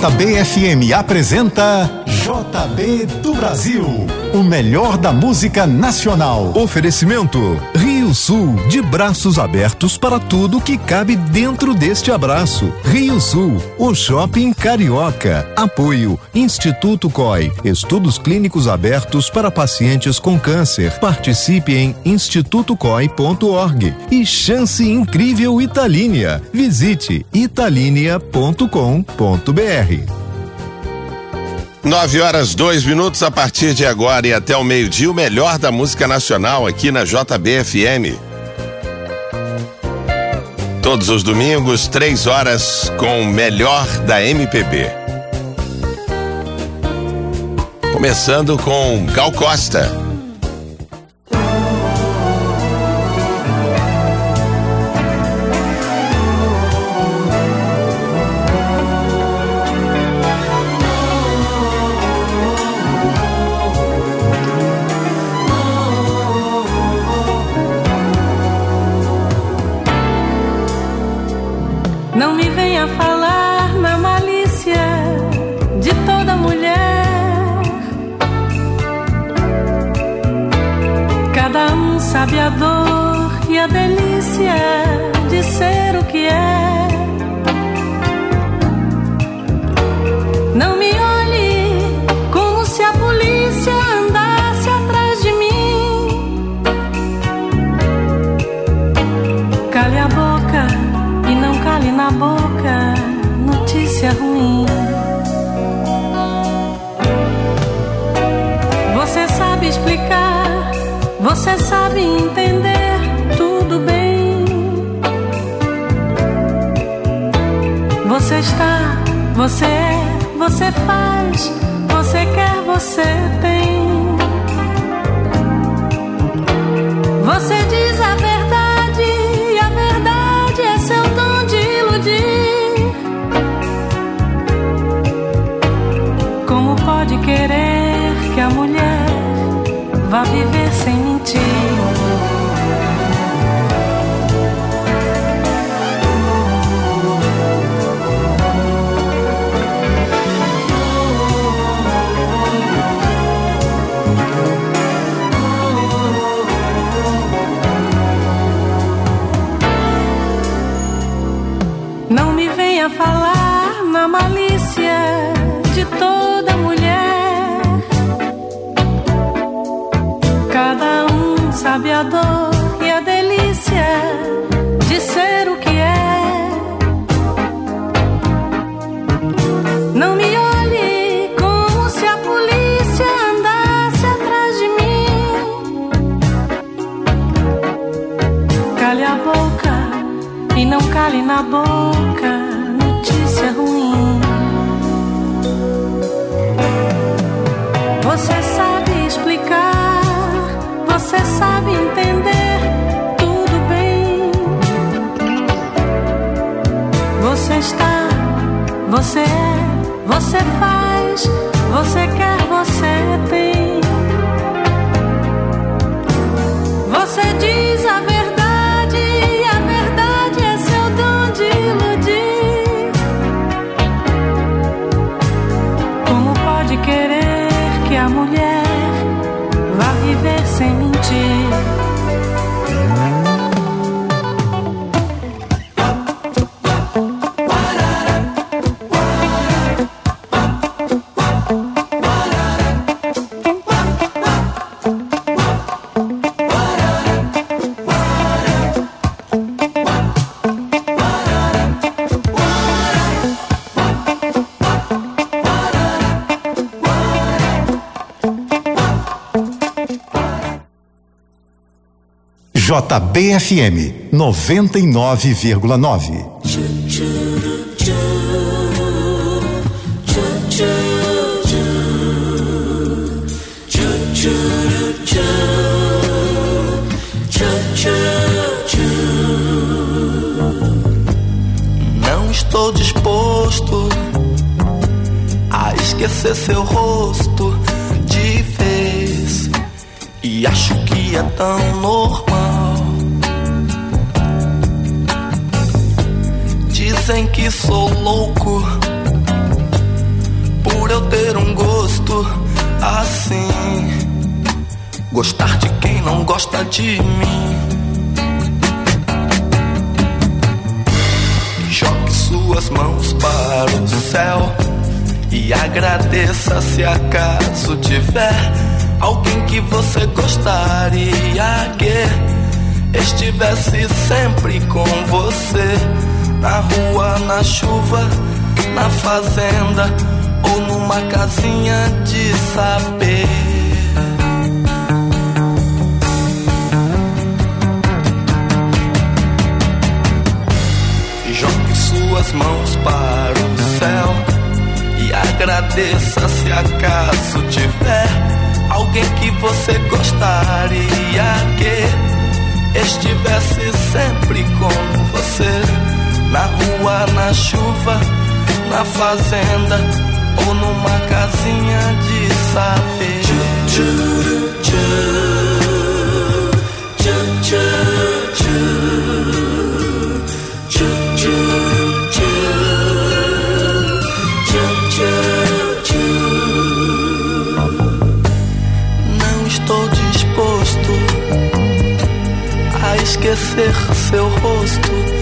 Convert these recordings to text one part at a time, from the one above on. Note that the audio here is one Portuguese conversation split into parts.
JBFM apresenta JB do Brasil, o melhor da música nacional. Oferecimento Rio Sul, de braços abertos para tudo que cabe dentro deste abraço. Rio Sul, o shopping carioca. Apoio Instituto COI, estudos clínicos abertos para pacientes com câncer. Participe em institutocoi.org e chance incrível Italínia. Visite italinea.com.br. Nove horas, dois minutos a partir de agora e até o meio-dia, o melhor da música nacional aqui na JBFM. Todos os domingos, três horas, com o melhor da MPB. Começando com Gal Costa. Não me venha falar na malícia de toda mulher. Cada um sabe a dor e a delícia de ser o que é. Você sabe entender tudo bem. Você está, você é, você faz, você quer, você tem. Você diz na malícia de toda mulher. Cada um sabe a dor e a delícia de ser o que é. Não me olhe como se a polícia andasse atrás de mim. Cale a boca e não cale na boca notícia ruim. Você sabe JBFM 99,9. Não estou disposto a esquecer seu rosto de vez. E acho que é tão normal. Dizem que sou louco eu ter um gosto assim. Gostar de quem não gosta de mim. Jogue suas mãos para o céu e agradeça se acaso tiver alguém que você gostaria que estivesse sempre com você na rua, na chuva, na fazenda ou numa casinha de saber. Jogue suas mãos para o céu e agradeça se acaso tiver alguém que você gostaria que estivesse sempre com você na rua, na chuva, na fazenda ou numa casinha de saber. Não estou disposto a esquecer seu rosto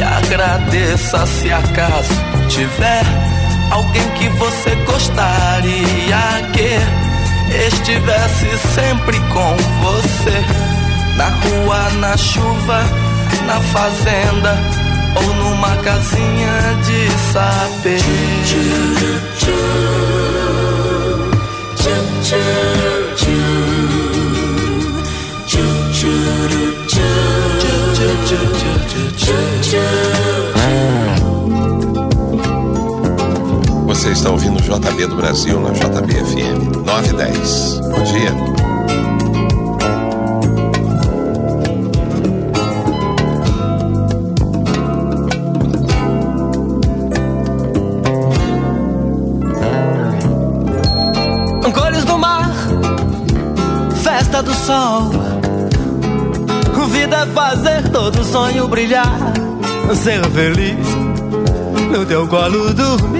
e agradeça se acaso tiver alguém que você gostaria que estivesse sempre com você na rua, na chuva, na fazenda ou numa casinha de saber. Você JB do Brasil na JBFM 910. Bom dia. Do mar, festa do sol. Vida é fazer todo sonho brilhar, ser feliz no teu colo dormir e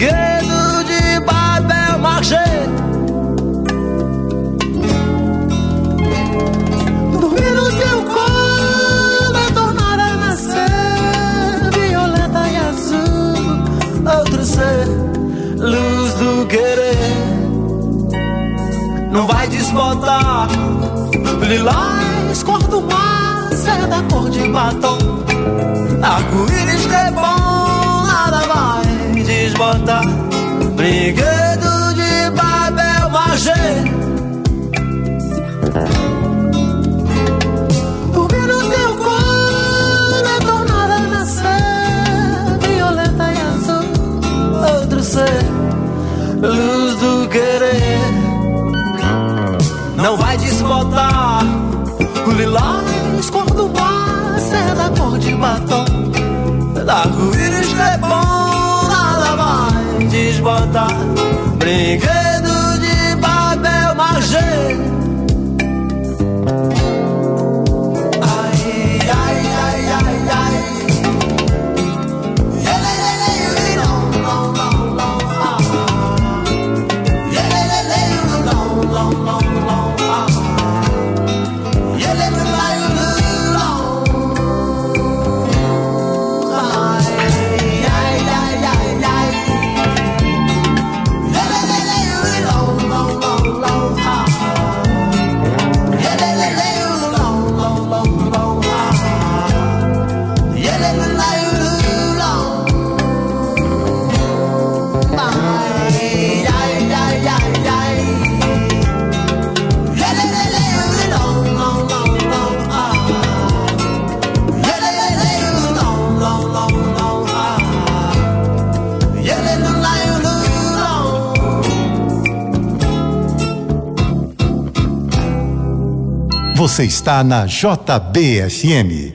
brinquedo de papel machê. Dormir no teu colo é tornar a nascer violeta e azul, outro ser, luz do querer. Não vai desbotar lilás, cor do mar, seda cor de batom. Arco-íris violeta e azul, outro ser, luz do querer. Não vai desbotar. O lilás, cor do mar, seda cor de batom. Arco-íris desbotar, de papel machê. Você está na JBFM.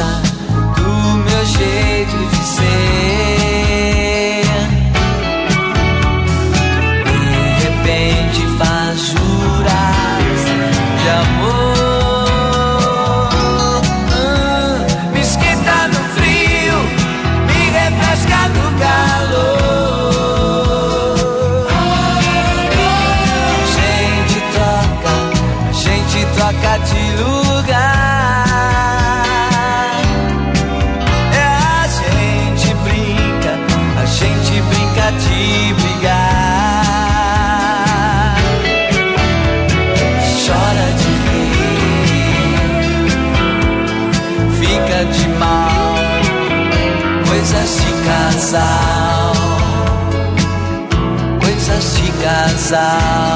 side sound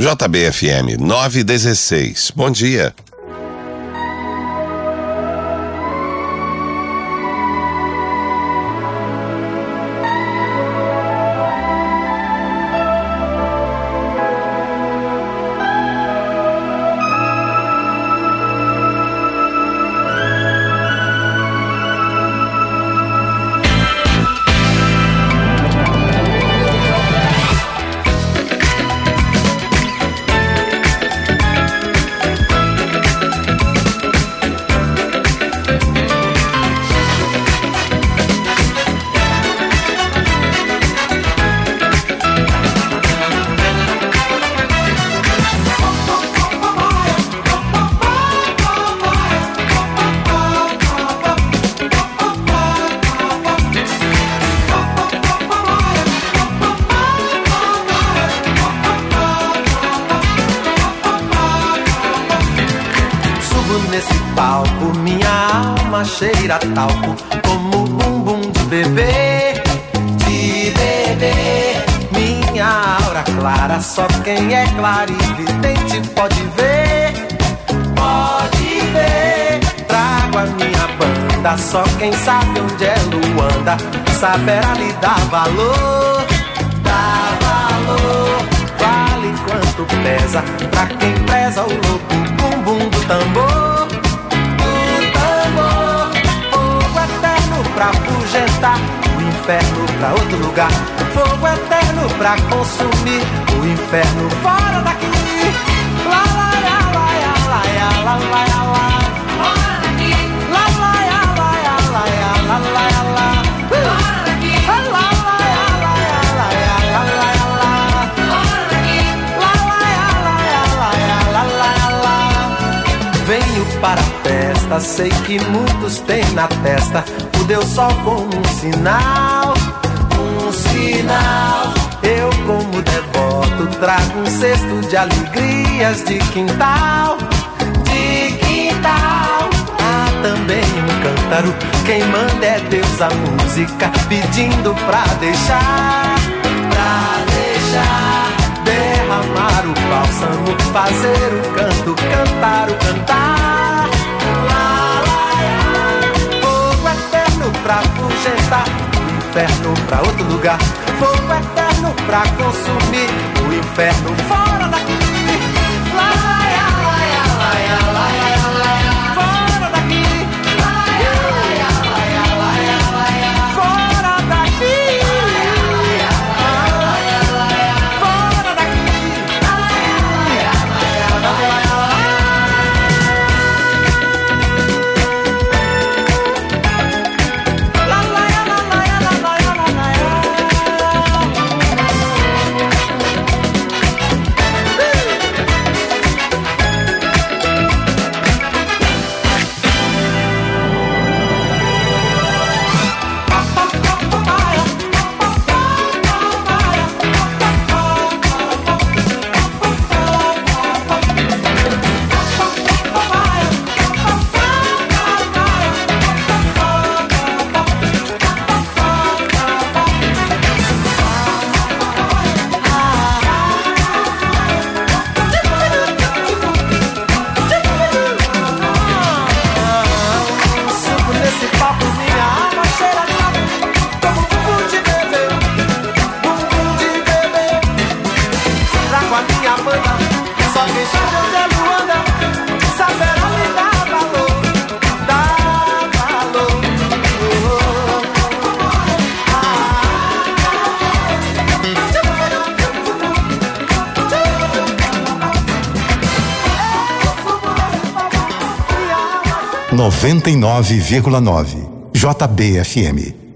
JBFM 916. Bom dia. Talco, como bumbum de bebê, de bebê. Minha aura clara, só quem é claro e vidente pode ver, pode ver. Trago a minha banda, só quem sabe onde é Luanda, saberá lhe dar valor, dar valor. Vale quanto pesa, pra quem preza o louco bumbum do tambor, pra afugentar o inferno pra outro lugar. Fogo eterno pra consumir o inferno fora daqui. Lá, lá, lá, lá, lá, lá, lá, lá, lá, Venho para a festa, sei que muitos têm na testa o Deus Sol como um sinal, um sinal. Eu, como devoto, trago um cesto de alegrias de quintal, de quintal. Há também um cântaro, quem manda é Deus a música, pedindo pra deixar, pra deixar derramar o bálsamo, fazer o canto, cantar o cantar. Lá, lá, lá. Fogo eterno pra afugentar, o inferno pra outro lugar. Fogo eterno pra consumir o inferno fora daqui. 99,9. JBFM.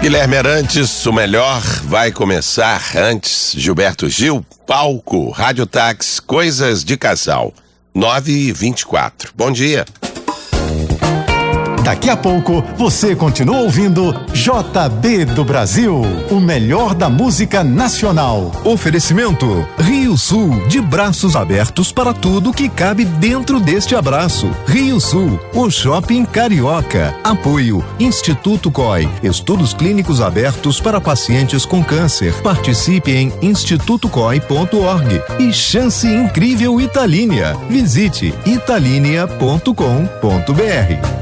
Guilherme Arantes, o melhor vai começar antes. Gilberto Gil, palco, Rádio Táxi, coisas de casal. 9 e 24. Bom dia. Daqui a pouco você continua ouvindo JB do Brasil, o melhor da música nacional. Oferecimento Rio Sul, de braços abertos para tudo que cabe dentro deste abraço. Rio Sul, o shopping carioca. Apoio Instituto COI, estudos clínicos abertos para pacientes com câncer. Participe em institutocoi.org e chance incrível Italínia. Visite italínia.com.br.